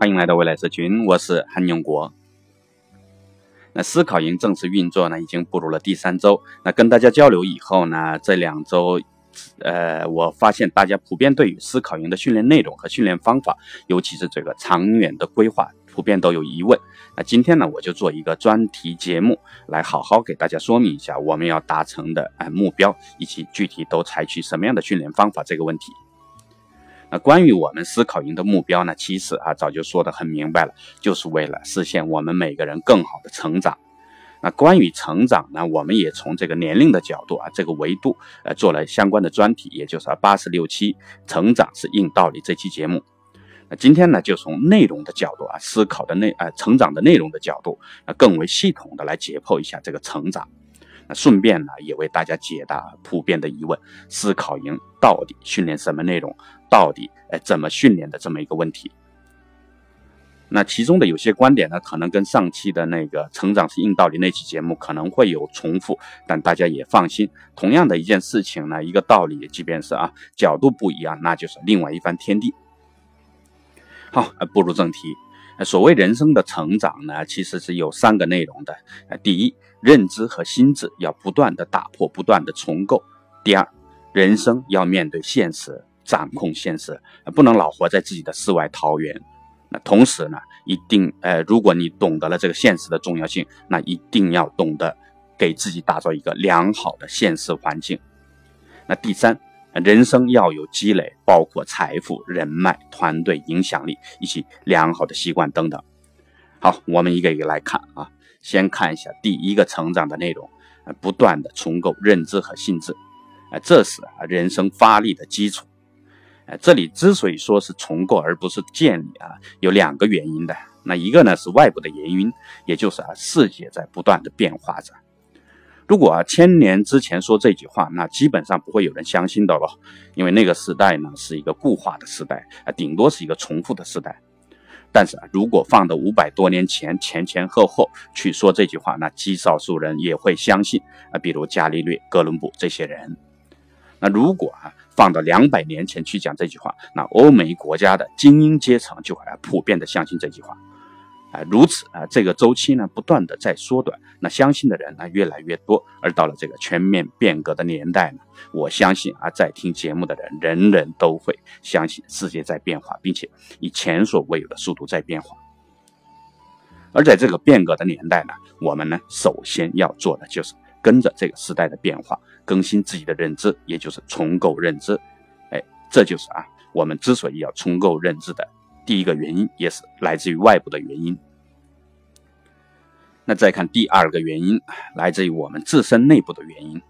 欢迎来到未来社群，我是韩永国。那思考营正式运作呢，已经步入了第三周。那跟大家交流以后呢，这两周，呃，我发现大家普遍对于思考营的训练内容和训练方法，尤其是这个长远的规划，普遍都有疑问。那今天呢，我就做一个专题节目，来好好给大家说明一下我们要达成的哎目标，以及具体都采取什么样的训练方法这个问题。那关于我们思考营的目标呢，其实啊早就说得很明白了，就是为了实现我们每个人更好的成长。那关于成长呢，我们也从这个年龄的角度啊这个维度呃做了相关的专题，也就是八十六期成长是硬道理这期节目。那今天呢，就从内容的角度啊思考的内呃成长的内容的角度，那更为系统的来解剖一下这个成长。顺便呢，也为大家解答普遍的疑问：思考营到底训练什么内容？到底哎怎么训练的这么一个问题？那其中的有些观点呢，可能跟上期的那个成长是硬道理那期节目可能会有重复，但大家也放心，同样的一件事情呢，一个道理，即便是啊角度不一样，那就是另外一番天地。好，步入正题。所谓人生的成长呢，其实是有三个内容的。第一，认知和心智要不断的打破，不断的重构；第二，人生要面对现实。掌控现实，不能老活在自己的世外桃源。那同时呢，一定呃，如果你懂得了这个现实的重要性，那一定要懂得给自己打造一个良好的现实环境。那第三，人生要有积累，包括财富、人脉、团队影响力以及良好的习惯等等。好，我们一个一个来看啊，先看一下第一个成长的内容，不断的重构认知和心智，这是人生发力的基础。这里之所以说是重构而不是建立啊，有两个原因的。那一个呢是外部的原因，也就是啊世界在不断的变化着。如果啊千年之前说这句话，那基本上不会有人相信的了，因为那个时代呢是一个固化的时代啊，顶多是一个重复的时代。但是啊，如果放到五百多年前前前后后去说这句话，那极少数人也会相信啊，比如伽利略、哥伦布这些人。那如果啊放到两百年前去讲这句话，那欧美国家的精英阶层就会普遍的相信这句话，啊，如此啊，这个周期呢不断的在缩短，那相信的人呢越来越多，而到了这个全面变革的年代呢，我相信啊，在听节目的人人人都会相信世界在变化，并且以前所未有的速度在变化。而在这个变革的年代呢，我们呢首先要做的就是跟着这个时代的变化。更新自己的认知，也就是重构认知。哎，这就是啊，我们之所以要重构认知的第一个原因，也是来自于外部的原因。那再看第二个原因，来自于我们自身内部的原因，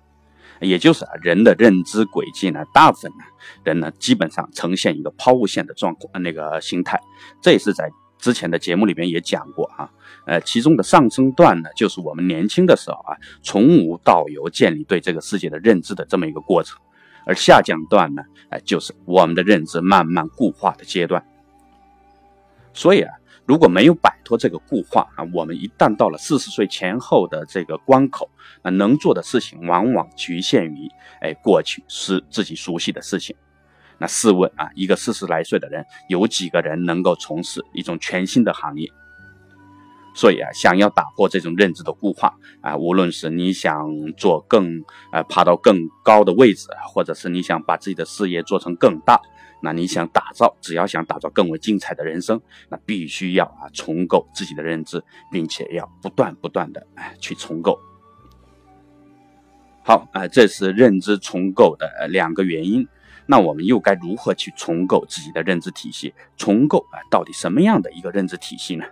也就是啊，人的认知轨迹呢，大部分呢人呢，基本上呈现一个抛物线的状况，那个心态。这也是在。之前的节目里边也讲过啊，呃，其中的上升段呢，就是我们年轻的时候啊，从无到有建立对这个世界的认知的这么一个过程，而下降段呢，哎，就是我们的认知慢慢固化的阶段。所以啊，如果没有摆脱这个固化啊，我们一旦到了四十岁前后的这个关口，那能做的事情往往局限于哎过去是自己熟悉的事情。那试问啊，一个四十来岁的人，有几个人能够从事一种全新的行业？所以啊，想要打破这种认知的固化啊，无论是你想做更呃爬到更高的位置，或者是你想把自己的事业做成更大，那你想打造，只要想打造更为精彩的人生，那必须要啊重构自己的认知，并且要不断不断的哎去重构。好啊，这是认知重构的两个原因。那我们又该如何去重构自己的认知体系？重构啊，到底什么样的一个认知体系呢？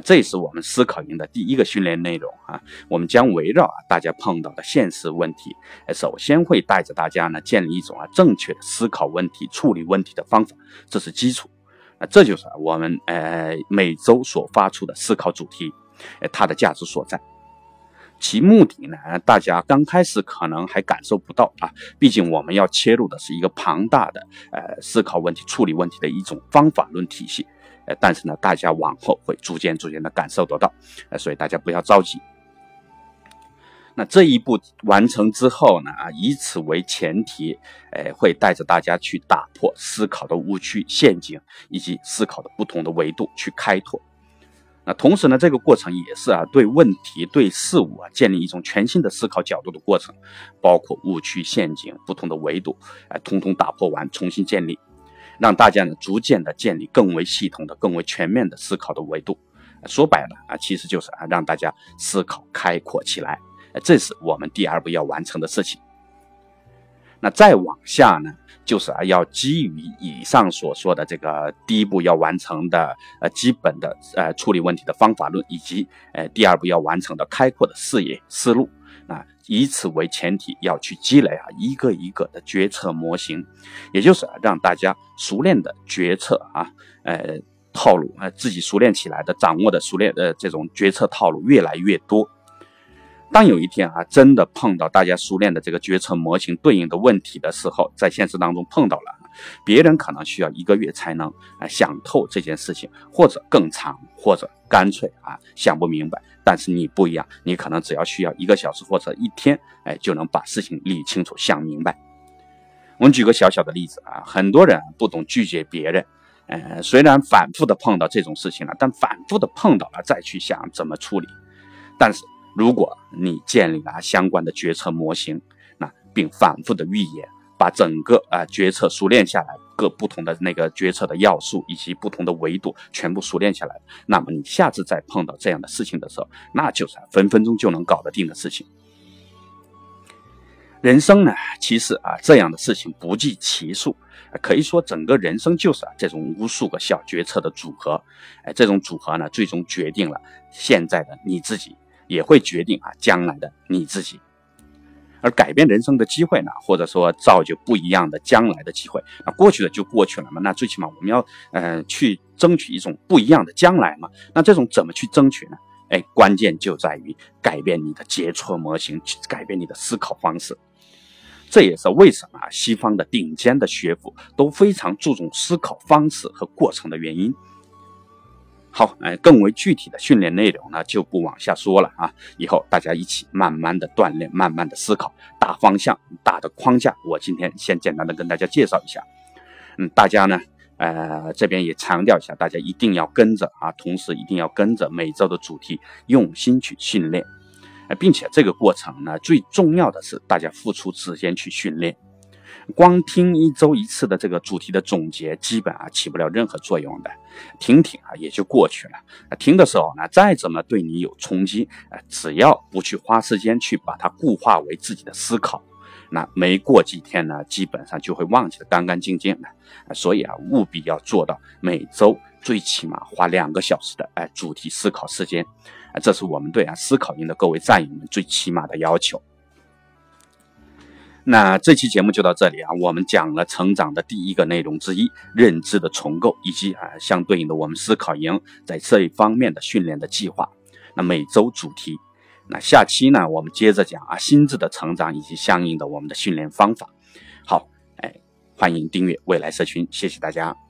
这是我们思考营的第一个训练内容啊。我们将围绕啊大家碰到的现实问题，首先会带着大家呢建立一种啊正确的思考问题、处理问题的方法，这是基础。啊，这就是我们呃每周所发出的思考主题，呃，它的价值所在。其目的呢，大家刚开始可能还感受不到啊，毕竟我们要切入的是一个庞大的呃思考问题、处理问题的一种方法论体系，但是呢，大家往后会逐渐逐渐的感受得到，呃，所以大家不要着急。那这一步完成之后呢，啊，以此为前提，哎，会带着大家去打破思考的误区陷阱，以及思考的不同的维度去开拓。那同时呢，这个过程也是啊，对问题、对事物啊，建立一种全新的思考角度的过程，包括误区、陷阱、不同的维度，哎，通通打破完，重新建立，让大家呢，逐渐的建立更为系统的、更为全面的思考的维度。说白了啊，其实就是啊，让大家思考开阔起来。这是我们第二步要完成的事情。那再往下呢，就是啊，要基于以上所说的这个第一步要完成的呃基本的呃处理问题的方法论，以及呃第二步要完成的开阔的视野思路啊，以此为前提要去积累啊一个一个的决策模型，也就是让大家熟练的决策啊呃套路啊自己熟练起来的掌握的熟练的这种决策套路越来越多。当有一天啊，真的碰到大家熟练的这个决策模型对应的问题的时候，在现实当中碰到了，别人可能需要一个月才能啊想透这件事情，或者更长，或者干脆啊想不明白。但是你不一样，你可能只要需要一个小时或者一天，哎，就能把事情理清楚、想明白。我们举个小小的例子啊，很多人不懂拒绝别人，呃，虽然反复的碰到这种事情了，但反复的碰到了再去想怎么处理，但是。如果你建立了相关的决策模型，那并反复的预演，把整个啊决策熟练下来，各不同的那个决策的要素以及不同的维度全部熟练下来，那么你下次再碰到这样的事情的时候，那就是分分钟就能搞得定的事情。人生呢，其实啊这样的事情不计其数，可以说整个人生就是啊这种无数个小决策的组合，哎，这种组合呢，最终决定了现在的你自己。也会决定啊将来的你自己，而改变人生的机会呢，或者说造就不一样的将来的机会，那过去的就过去了嘛。那最起码我们要呃去争取一种不一样的将来嘛。那这种怎么去争取呢？哎，关键就在于改变你的决策模型，改变你的思考方式。这也是为什么西方的顶尖的学府都非常注重思考方式和过程的原因。好，哎，更为具体的训练内容呢，就不往下说了啊。以后大家一起慢慢的锻炼，慢慢的思考，大方向、大的框架，我今天先简单的跟大家介绍一下。嗯，大家呢，呃，这边也强调一下，大家一定要跟着啊，同时一定要跟着每周的主题用心去训练，并且这个过程呢，最重要的是大家付出时间去训练。光听一周一次的这个主题的总结，基本啊起不了任何作用的，听听啊也就过去了。听的时候呢，再怎么对你有冲击，啊，只要不去花时间去把它固化为自己的思考，那没过几天呢，基本上就会忘记的干干净净的。所以啊，务必要做到每周最起码花两个小时的哎主题思考时间，这是我们对啊思考营的各位战友们最起码的要求。那这期节目就到这里啊，我们讲了成长的第一个内容之一，认知的重构，以及啊相对应的我们思考营在这一方面的训练的计划。那每周主题，那下期呢，我们接着讲啊心智的成长以及相应的我们的训练方法。好，哎，欢迎订阅未来社群，谢谢大家。